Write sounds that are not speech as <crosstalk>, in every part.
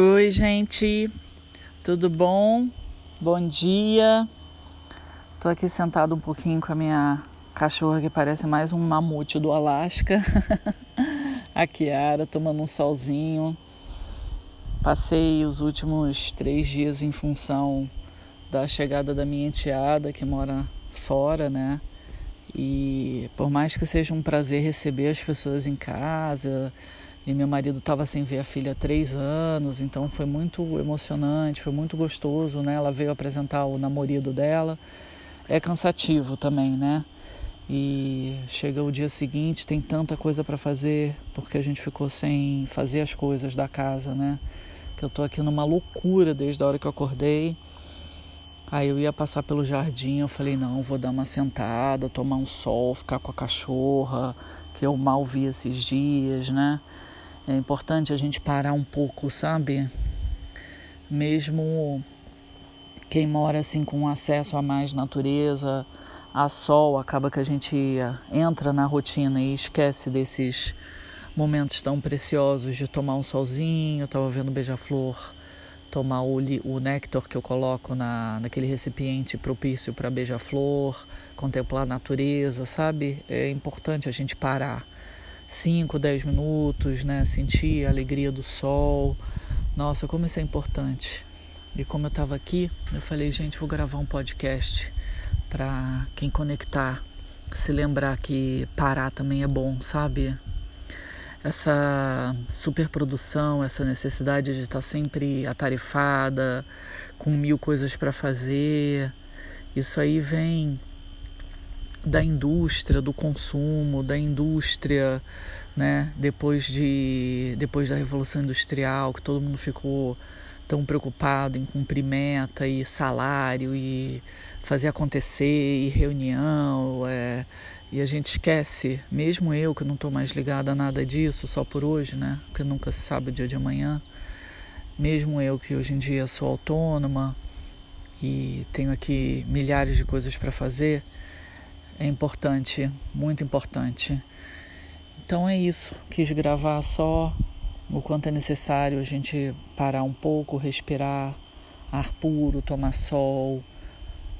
Oi, gente, tudo bom? Bom dia. Tô aqui sentado um pouquinho com a minha cachorra que parece mais um mamute do Alasca, <laughs> a Kiara, tomando um solzinho. Passei os últimos três dias em função da chegada da minha enteada que mora fora, né? E por mais que seja um prazer receber as pessoas em casa, e meu marido estava sem ver a filha há três anos, então foi muito emocionante, foi muito gostoso, né? Ela veio apresentar o namorado dela. É cansativo também, né? E chega o dia seguinte, tem tanta coisa para fazer, porque a gente ficou sem fazer as coisas da casa, né? Que eu tô aqui numa loucura desde a hora que eu acordei. Aí eu ia passar pelo jardim, eu falei, não, vou dar uma sentada, tomar um sol, ficar com a cachorra, que eu mal vi esses dias, né? É importante a gente parar um pouco, sabe? Mesmo quem mora assim com acesso a mais natureza, a sol, acaba que a gente entra na rotina e esquece desses momentos tão preciosos de tomar um solzinho, eu tava vendo beija-flor, tomar o, o néctar que eu coloco na, naquele recipiente propício para beija-flor, contemplar a natureza, sabe? É importante a gente parar 5, 10 minutos, né? Sentir a alegria do sol. Nossa, como isso é importante. E como eu estava aqui, eu falei, gente, vou gravar um podcast para quem conectar, se lembrar que parar também é bom, sabe? Essa superprodução, essa necessidade de estar sempre atarefada, com mil coisas para fazer, isso aí vem da indústria, do consumo, da indústria, né? Depois de depois da revolução industrial, que todo mundo ficou tão preocupado em cumprir meta e salário e fazer acontecer e reunião, é, e a gente esquece, mesmo eu que não estou mais ligada a nada disso, só por hoje, né? Porque nunca se sabe o dia de amanhã. Mesmo eu que hoje em dia sou autônoma e tenho aqui milhares de coisas para fazer, é importante, muito importante. Então é isso, quis gravar só o quanto é necessário a gente parar um pouco, respirar ar puro, tomar sol,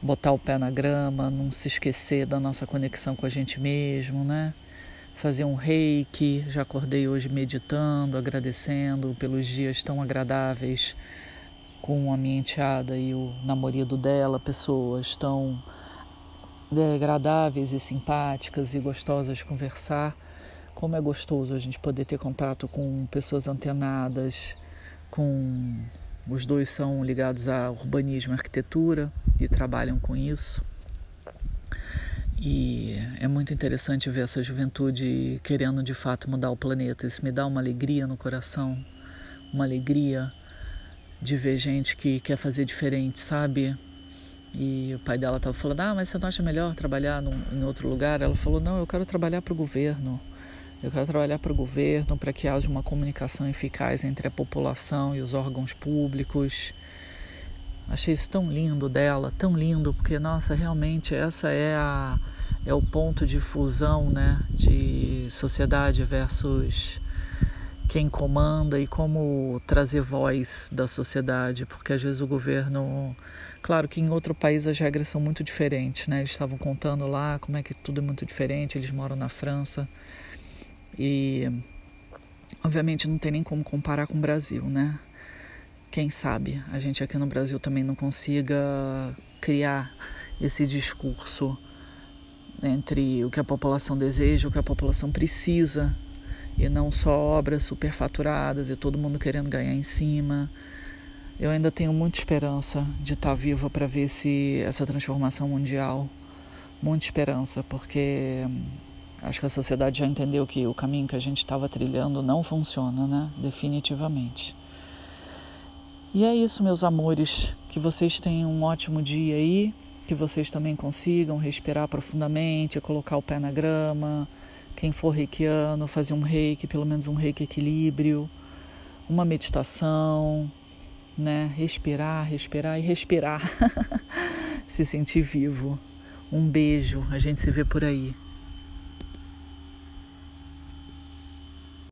botar o pé na grama, não se esquecer da nossa conexão com a gente mesmo, né? Fazer um reiki, já acordei hoje meditando, agradecendo pelos dias tão agradáveis com a minha enteada e o namorado dela, pessoas tão agradáveis e simpáticas e gostosas de conversar. Como é gostoso a gente poder ter contato com pessoas antenadas, com os dois são ligados a urbanismo e arquitetura e trabalham com isso. E é muito interessante ver essa juventude querendo de fato mudar o planeta. Isso me dá uma alegria no coração, uma alegria de ver gente que quer fazer diferente, sabe? E o pai dela estava falando: Ah, mas você não acha melhor trabalhar num, em outro lugar? Ela falou: Não, eu quero trabalhar para o governo. Eu quero trabalhar para o governo para que haja uma comunicação eficaz entre a população e os órgãos públicos. Achei isso tão lindo dela, tão lindo, porque nossa, realmente essa é a é o ponto de fusão, né, de sociedade versus quem comanda e como trazer voz da sociedade, porque às vezes o governo Claro que em outro país as regras são muito diferentes, né? Eles estavam contando lá como é que tudo é muito diferente, eles moram na França. E obviamente não tem nem como comparar com o Brasil, né? Quem sabe a gente aqui no Brasil também não consiga criar esse discurso entre o que a população deseja, o que a população precisa, e não só obras superfaturadas e todo mundo querendo ganhar em cima. Eu ainda tenho muita esperança de estar viva para ver esse, essa transformação mundial. Muita esperança, porque hum, acho que a sociedade já entendeu que o caminho que a gente estava trilhando não funciona, né? Definitivamente. E é isso, meus amores. Que vocês tenham um ótimo dia aí. Que vocês também consigam respirar profundamente, colocar o pé na grama. Quem for reikiano, fazer um reiki, pelo menos um reiki equilíbrio. Uma meditação né? Respirar, respirar e respirar. <laughs> se sentir vivo. Um beijo, a gente se vê por aí.